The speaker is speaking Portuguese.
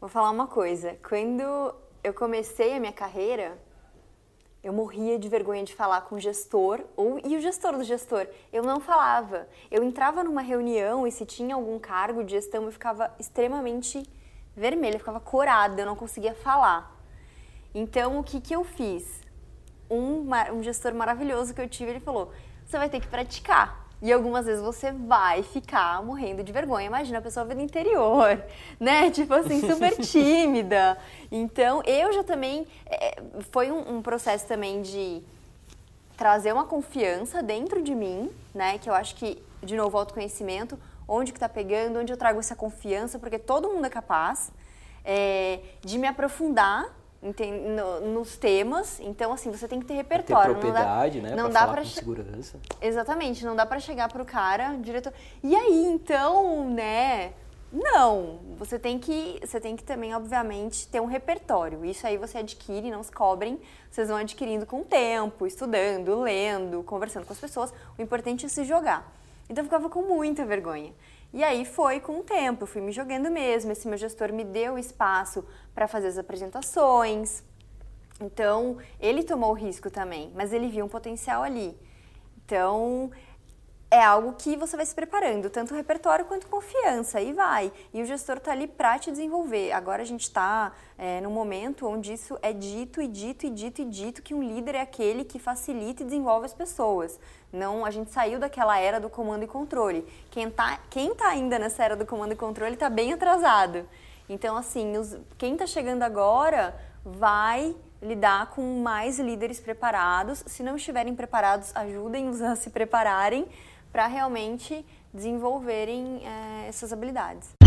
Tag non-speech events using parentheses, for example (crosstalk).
Vou falar uma coisa. Quando eu comecei a minha carreira, eu morria de vergonha de falar com o gestor ou e o gestor do gestor. Eu não falava. Eu entrava numa reunião e se tinha algum cargo de gestão, eu ficava extremamente vermelha, eu ficava corada, eu não conseguia falar. Então, o que, que eu fiz? Um, um gestor maravilhoso que eu tive, ele falou: você vai ter que praticar. E algumas vezes você vai ficar morrendo de vergonha. Imagina a pessoa do interior, (laughs) né? Tipo assim, super (laughs) tímida. Então, eu já também. É, foi um, um, processo também de trazer uma confiança dentro de mim, né? Que eu acho que, de novo, autoconhecimento. Onde que tá pegando, onde eu trago essa confiança, porque todo mundo é capaz. É, de me aprofundar no, nos temas. Então, assim, você tem que ter repertório. Ter propriedade, não dá, né? Não pra dá para segurança. Exatamente, não dá para chegar pro cara, diretor. E aí, então, né? Não, você tem que, você tem que também, obviamente, ter um repertório. Isso aí você adquire, não se cobrem. Vocês vão adquirindo com o tempo, estudando, lendo, conversando com as pessoas. O importante é se jogar. Então eu ficava com muita vergonha. E aí foi com o tempo, eu fui me jogando mesmo. Esse meu gestor me deu espaço para fazer as apresentações. Então, ele tomou o risco também, mas ele viu um potencial ali. Então, é algo que você vai se preparando, tanto repertório quanto confiança, e vai. E o gestor está ali para te desenvolver. Agora a gente está é, num momento onde isso é dito e dito e dito e dito que um líder é aquele que facilita e desenvolve as pessoas. Não, a gente saiu daquela era do comando e controle. Quem está quem tá ainda nessa era do comando e controle está bem atrasado. Então, assim, os, quem está chegando agora vai lidar com mais líderes preparados. Se não estiverem preparados, ajudem-os a se prepararem para realmente desenvolverem é, essas habilidades.